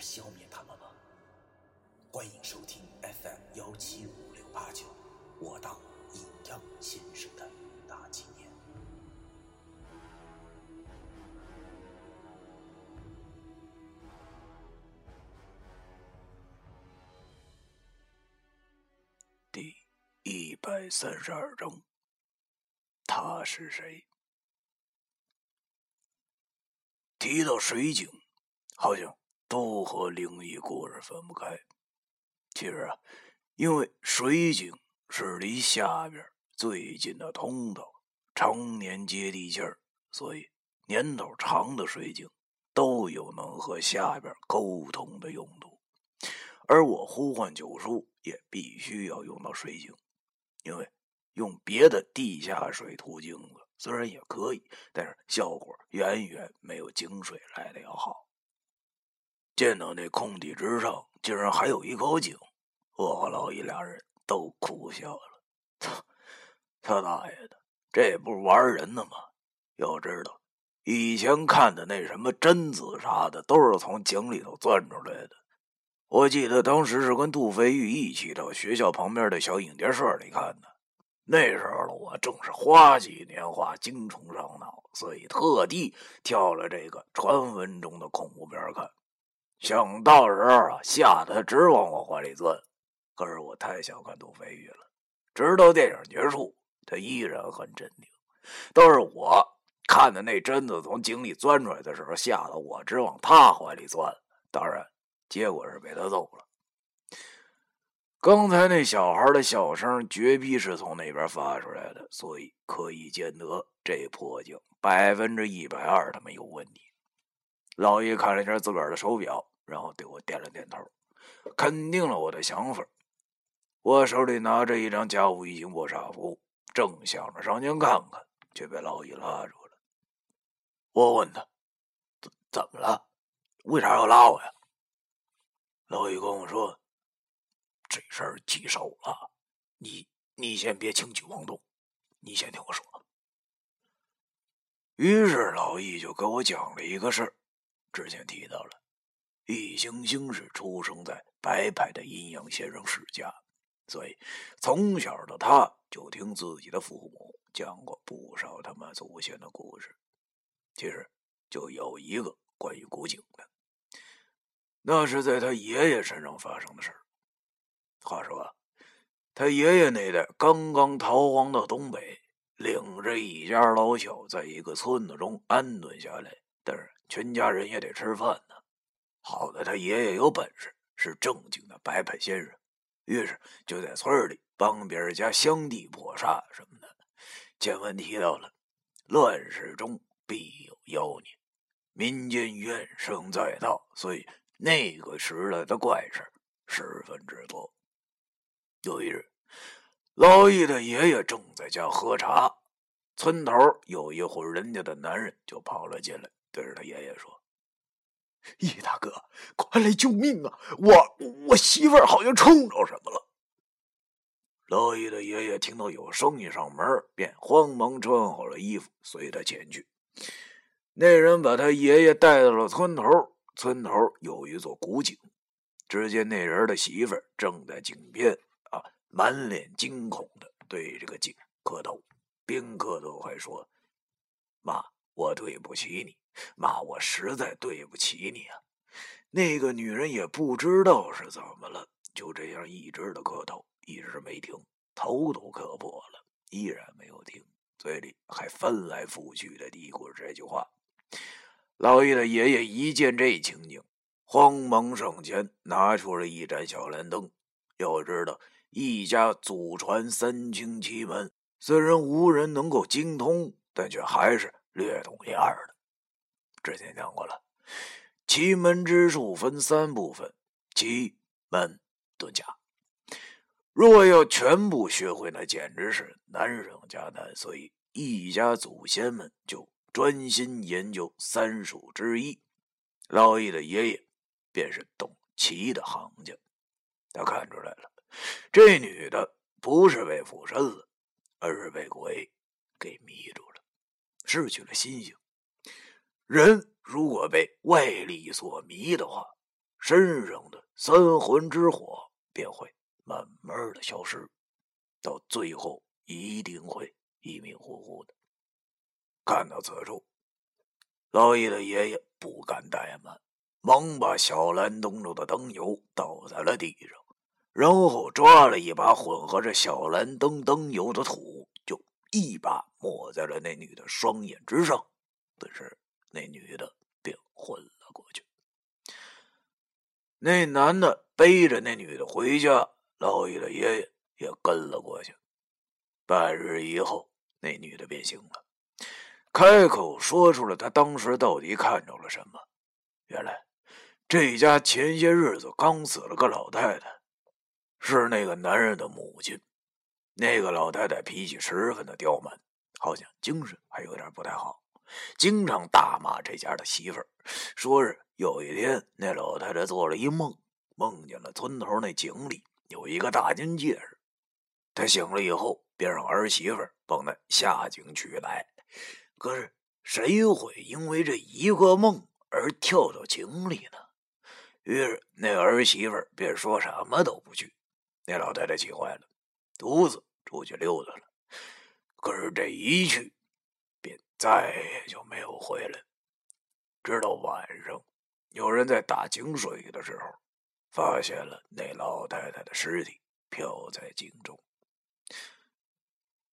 消灭他们吗？欢迎收听 FM 幺七五六八九，我当阴阳先生的大纪念。第一百三十二章，他是谁？提到水井，好像都和灵异故事分不开。其实啊，因为水井是离下边最近的通道，常年接地气儿，所以年头长的水井都有能和下边沟通的用途。而我呼唤九叔也必须要用到水井，因为用别的地下水途径子虽然也可以，但是效果远远没有井水来的要好。见到那空地之上竟然还有一口井，我和老易俩人都苦笑了。操，他大爷的，这不是玩人呢吗？要知道，以前看的那什么贞子啥的，都是从井里头钻出来的。我记得当时是跟杜飞玉一起到学校旁边的小影碟社里看的，那时候的我正是花季年华，精虫上脑，所以特地挑了这个传闻中的恐怖片看。想到时候啊，吓得他直往我怀里钻。可是我太小看杜飞玉了，直到电影结束，他依然很镇定。都是我看的那贞子从井里钻出来的时候，吓得我直往他怀里钻。当然。结果是被他揍了。刚才那小孩的笑声绝逼是从那边发出来的，所以可以见得这破井百分之一百二他妈有问题。老易看了一下自个儿的手表，然后对我点了点头，肯定了我的想法。我手里拿着一张家务已经卧煞符，正想着上前看看，却被老易拉住了。我问他：“怎怎么了？为啥要拉我呀？”老易跟我说：“这事儿棘手了，你你先别轻举妄动，你先听我说。”于是老易就给我讲了一个事儿。之前提到了，易星星是出生在白派的阴阳先生世家，所以从小的他就听自己的父母讲过不少他妈祖先的故事。其实就有一个关于古井的。那是在他爷爷身上发生的事儿。话说，他爷爷那代刚刚逃荒到东北，领着一家老小在一个村子中安顿下来。但是全家人也得吃饭呢。好在他爷爷有本事，是正经的白派先生，于是就在村里帮别人家香地破煞什么的。前文提到了，乱世中必有妖孽，民间怨声载道，所以。那个时代的怪事十分之多。有一日，老易的爷爷正在家喝茶，村头有一户人家的男人就跑了进来，对着他爷爷说：“易大哥，快来救命啊！我我媳妇儿好像冲着什么了。”老易的爷爷听到有声音上门，便慌忙穿好了衣服，随他前去。那人把他爷爷带到了村头。村头有一座古井，只见那人的媳妇儿正在井边啊，满脸惊恐的对这个井磕头，边磕头还说：“妈，我对不起你，妈，我实在对不起你啊。”那个女人也不知道是怎么了，就这样一直的磕头，一直没停，头都磕破了，依然没有停，嘴里还翻来覆去的嘀咕这句话。老易的爷爷一见这情景，慌忙上前拿出了一盏小蓝灯。要知道，一家祖传三清奇门，虽然无人能够精通，但却还是略懂一二的。之前讲过了，奇门之术分三部分：奇门遁甲。若要全部学会，那简直是难上加难。所以，一家祖先们就专心研究三术之一。老易的爷爷便是懂奇的行家，他看出来了，这女的不是被附身了，而是被鬼给迷住了，失去了心性。人如果被外力所迷的话，身上的三魂之火便会慢慢的消失，到最后一定会一迷糊糊的。看到此处，老易的爷爷不敢怠慢，忙把小蓝灯中的灯油倒在了地上，然后抓了一把混合着小蓝灯灯油的土，就一把抹在了那女的双眼之上，顿时。那女的便昏了过去。那男的背着那女的回家，老易的爷爷也跟了过去。半日以后，那女的便醒了，开口说出了她当时到底看着了什么。原来，这家前些日子刚死了个老太太，是那个男人的母亲。那个老太太脾气十分的刁蛮，好像精神还有点不太好。经常大骂这家的媳妇儿，说是有一天那老太太做了一梦，梦见了村头那井里有一个大金戒指。她醒了以后，便让儿媳妇帮她下井取来。可是谁会因为这一个梦而跳到井里呢？于是那儿媳妇便说什么都不去。那老太太气坏了，独自出去溜达了。可是这一去，再也就没有回来。直到晚上，有人在打井水的时候，发现了那老太太的尸体漂在井中。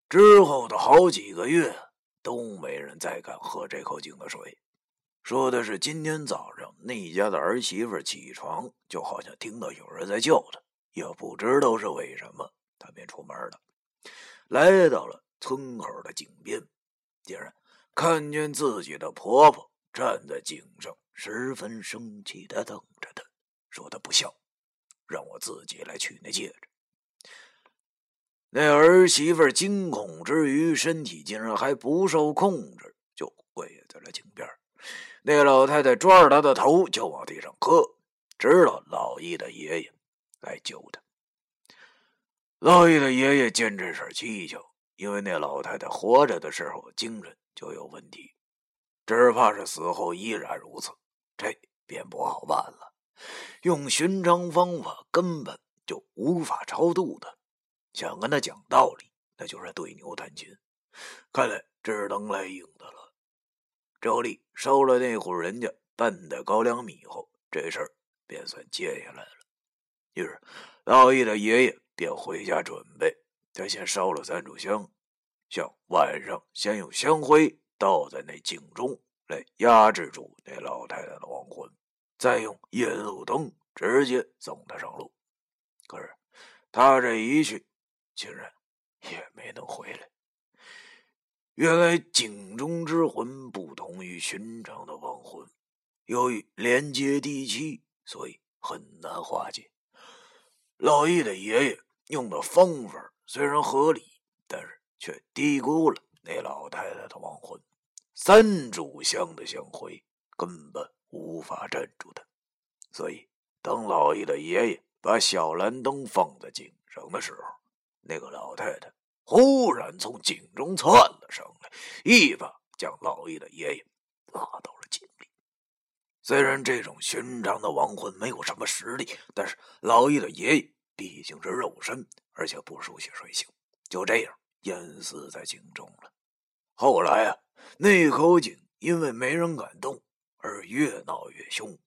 之后的好几个月，都没人再敢喝这口井的水。说的是今天早上那家的儿媳妇起床，就好像听到有人在叫她，也不知道是为什么，她便出门了，来到了村口的井边，竟然。看见自己的婆婆站在井上，十分生气的瞪着她，说她不孝，让我自己来取那戒指。那儿媳妇惊恐之余，身体竟然还不受控制，就跪在了井边。那老太太抓着她的头就往地上磕，直到老易的爷爷来救她。老易的爷爷见这事蹊跷，因为那老太太活着的时候精神。就有问题，只怕是死后依然如此，这便不好办了。用寻常方法根本就无法超度他，想跟他讲道理，那就是对牛弹琴。看来只能来硬的了。照例收了那户人家半袋高粱米后，这事儿便算接下来了。于是老易的爷爷便回家准备，他先烧了三炷香。像晚上先用香灰倒在那井中，来压制住那老太太的亡魂，再用引路灯直接送她上路。可是他这一去，竟然也没能回来。原来井中之魂不同于寻常的亡魂，由于连接地气，所以很难化解。老易的爷爷用的方法虽然合理，却低估了那老太太的亡魂，三炷香的香灰根本无法镇住她。所以，当老易的爷爷把小蓝灯放在井上的时候，那个老太太忽然从井中窜了上来，一把将老易的爷爷拉到了井里。虽然这种寻常的亡魂没有什么实力，但是老易的爷爷毕竟是肉身，而且不熟悉水性，就这样。淹死在井中了。后来啊，那口井因为没人敢动，而越闹越凶。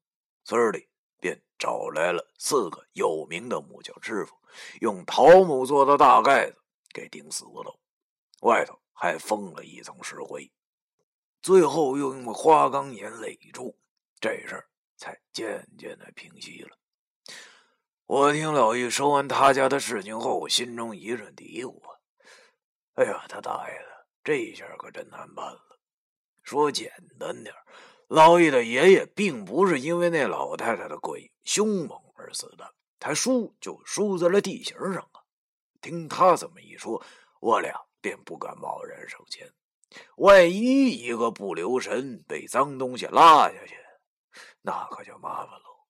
村里便找来了四个有名的木匠师傅，用桃木做的大盖子给顶死了，外头还封了一层石灰，最后又用花岗岩垒住，这事儿才渐渐的平息了。我听老易说完他家的事情后，心中一阵嘀咕。哎呀，他大爷的，这一下可真难办了。说简单点老易的爷爷并不是因为那老太太的鬼凶猛而死的，他输就输在了地形上啊！听他这么一说，我俩便不敢贸然上前，万一一个不留神被脏东西拉下去，那可就麻烦喽。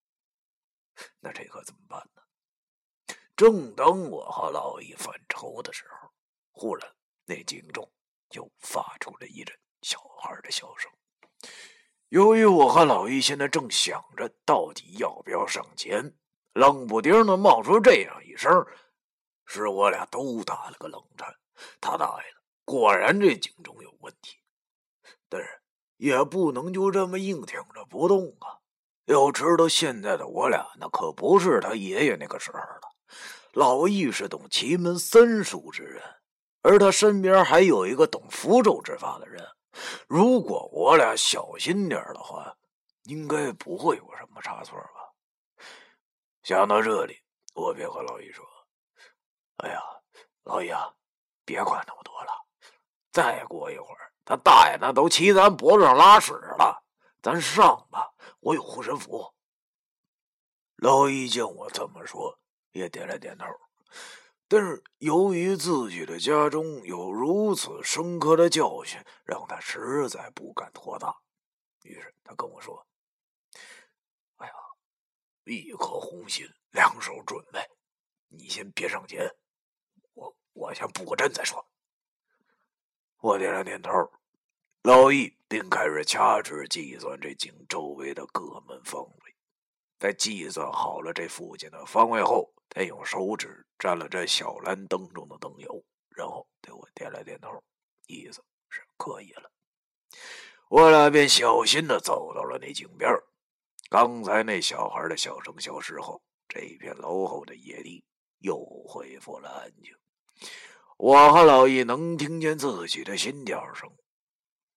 那这可怎么办呢？正当我和老易犯愁的时候，忽然那井中又发出了一阵小孩的笑声。由于我和老易现在正想着到底要不要上前，冷不丁的冒出这样一声，使我俩都打了个冷颤。他大爷的，果然这井中有问题，但是也不能就这么硬挺着不动啊！要知道现在的我俩那可不是他爷爷那个时候了。老易是懂奇门三术之人，而他身边还有一个懂符咒之法的人。如果我俩小心点的话，应该不会有什么差错吧？想到这里，我便和老易说：“哎呀，老易啊，别管那么多了。再过一会儿，他大爷那都骑咱脖子上拉屎了。咱上吧，我有护身符。”老易见我这么说，也点了点头。但是由于自己的家中有如此深刻的教训，让他实在不敢托大。于是他跟我说：“哎呀，一颗红心，两手准备，你先别上前，我我先布个阵再说。”我点了点头，老易便开始掐指计算这井周围的各门方位。在计算好了这附近的方位后，他用手指沾了这小蓝灯中的灯油，然后对我点了点头，意思是可以了。我俩便小心的走到了那井边。刚才那小孩的笑声消失后，这片楼后的野地又恢复了安静。我和老易能听见自己的心跳声。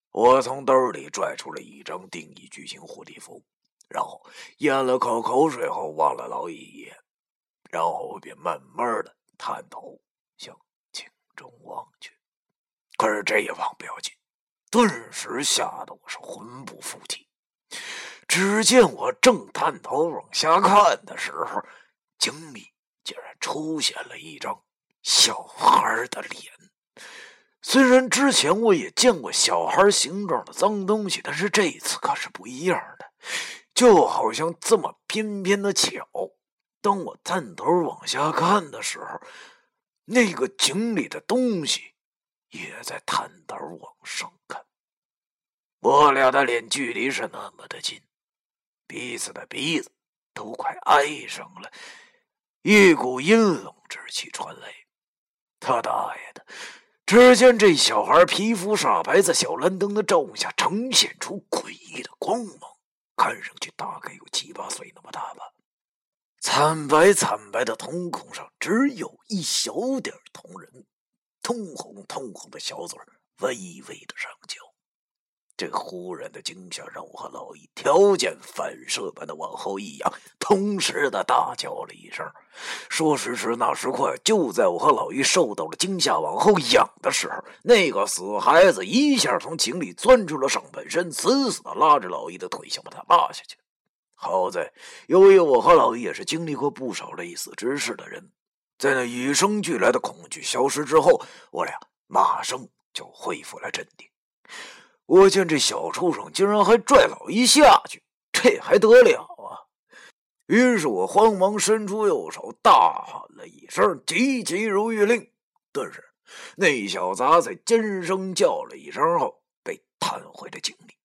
我从兜里拽出了一张定义巨型护体符。然后咽了口口水后，望了老易一眼，然后便慢慢的探头向井中望去。可是这一望不要紧，顿时吓得我是魂不附体。只见我正探头往下看的时候，井里竟然出现了一张小孩的脸。虽然之前我也见过小孩形状的脏东西，但是这次可是不一样的。就好像这么偏偏的巧，当我探头往下看的时候，那个井里的东西也在探头往上看。我俩的脸距离是那么的近，彼此的鼻子都快挨上了，一股阴冷之气传来。他大爷的！只见这小孩皮肤煞白，在小蓝灯的照下，呈现出诡异的光芒。看上去大概有七八岁那么大吧，惨白惨白的瞳孔上只有一小点瞳仁，通红通红的小嘴微微的上翘。这忽然的惊吓让我和老易条件反射般的往后一仰，同时的大叫了一声。说时迟，那时快，就在我和老易受到了惊吓往后仰的时候，那个死孩子一下从井里钻出了上半身，死死的拉着老易的腿，想把他拉下去。好在，由于我和老易也是经历过不少类似之事的人，在那与生俱来的恐惧消失之后，我俩马上就恢复了镇定。我见这小畜生竟然还拽老易下去，这还得了啊！于是我慌忙伸出右手，大喊了一声“急急如律令”。顿时，那小杂在尖声叫了一声后，被弹回了井里。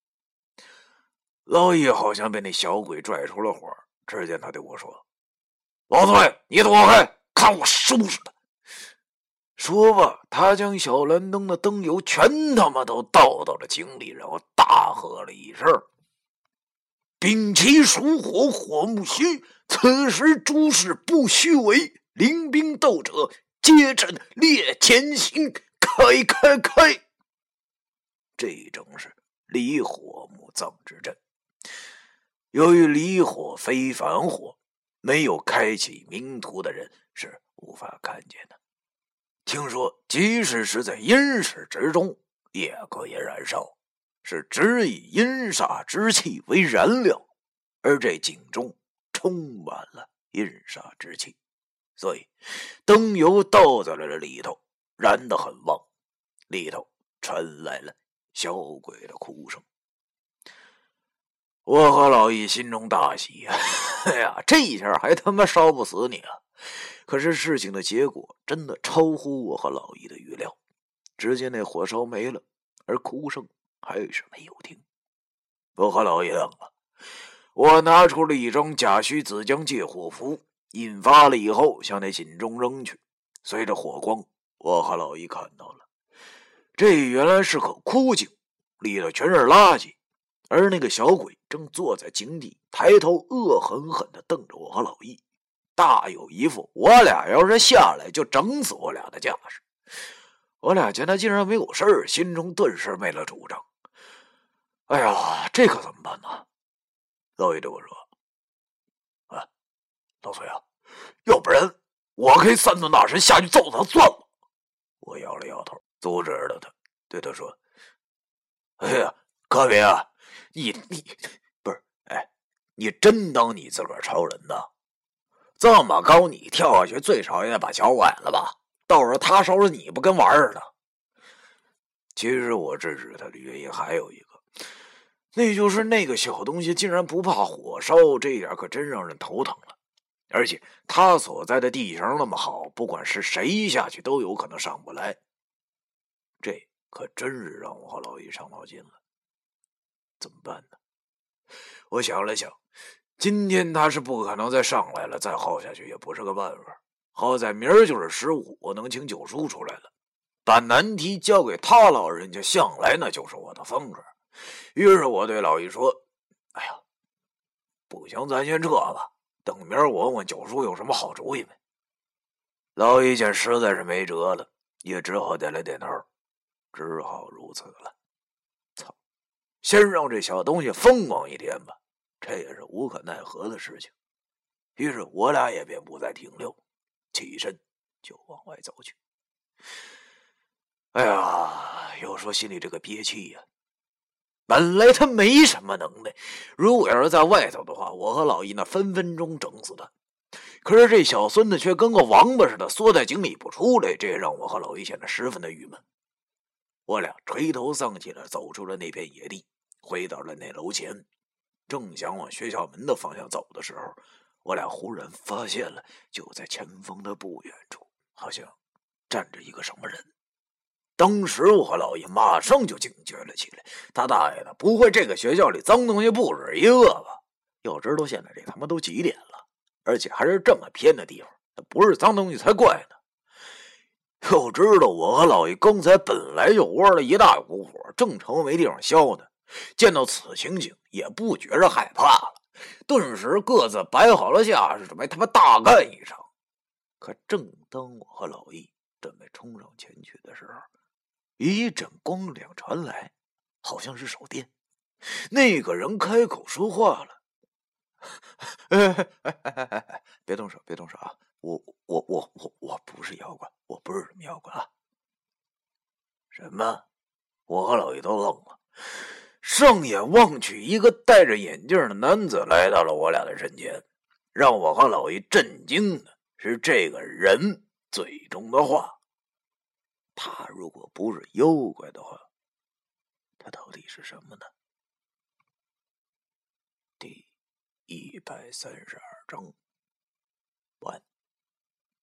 老易好像被那小鬼拽出了火，只见他对我说：“老崔，你躲开，看我收拾他。”说罢，他将小蓝灯的灯油全他妈都倒到了井里，然后大喝了一声：“丙奇属火，火木虚，此时诸事不虚为。临兵斗者，皆阵列前行，开开开！”这正是离火木葬之阵。由于离火非凡火，没有开启明图的人是无法看见的。听说，即使是在阴室之中，也可以燃烧。是只以阴煞之气为燃料，而这井中充满了阴煞之气，所以灯油倒在了这里头，燃得很旺，里头传来了小鬼的哭声。我和老易心中大喜呀！哎呀，这一下还他妈烧不死你啊。可是事情的结果真的超乎我和老易的预料。只见那火烧没了，而哭声还是没有停。我和老易愣了。我拿出了一张假虚子江借火符，引发了以后向那井中扔去。随着火光，我和老易看到了，这原来是口枯井，里头全是垃圾。而那个小鬼正坐在井底，抬头恶狠狠地瞪着我和老易，大有一副我俩要是下来就整死我俩的架势。我俩见他竟然没有事儿，心中顿时没了主张。哎呀，这可怎么办呢？老易对我说：“啊，老崔啊，要不然我跟三尊大神下去揍他算了。”我摇了摇头，阻止了他，对他说：“哎呀，可别啊！”你你不是哎，你真当你自个儿超人呢？这么高，你跳下去最少也得把脚崴了吧？到时候他烧了你不跟玩似的。其实我制止他的原因还有一个，那就是那个小东西竟然不怕火烧，这一点可真让人头疼了。而且他所在的地形那么好，不管是谁下去都有可能上不来。这可真是让我和老易伤脑筋了。怎么办呢？我想了想，今天他是不可能再上来了，再耗下去也不是个办法。好在明儿就是十五，我能请九叔出来了，把难题交给他老人家，向来那就是我的风格。于是我对老易说：“哎呀，不行，咱先撤吧，等明儿我问问九叔有什么好主意没。”老易见实在是没辙了，也只好点了点头，只好如此了。先让这小东西风光一天吧，这也是无可奈何的事情。于是我俩也便不再停留，起身就往外走去。哎呀，要说心里这个憋气呀！本来他没什么能耐，如果要是在外头的话，我和老易那分分钟整死他。可是这小孙子却跟个王八似的缩在井里不出来，这让我和老易显得十分的郁闷。我俩垂头丧气的走出了那片野地，回到了那楼前，正想往学校门的方向走的时候，我俩忽然发现了，就在前方的不远处，好像站着一个什么人。当时我和老爷马上就警觉了起来：“他大爷的，不会这个学校里脏东西不止一个吧？要知道现在这他妈都几点了，而且还是这么偏的地方，那不是脏东西才怪呢。”要知道，我和老爷刚才本来就窝了一大股火，正愁没地方消呢。见到此情景，也不觉着害怕了，顿时各自摆好了架势，准备他妈大干一场。可正当我和老易准备冲上前去的时候，一阵光亮传来，好像是手电。那个人开口说话了：“哎哎哎哎哎，别动手，别动手啊！”我我我我我不是妖怪，我不是什么妖怪啊！什么？我和老爷都愣了，上眼望去，一个戴着眼镜的男子来到了我俩的身前。让我和老爷震惊的是，这个人嘴中的话。他如果不是妖怪的话，他到底是什么呢？第一百三十二章完。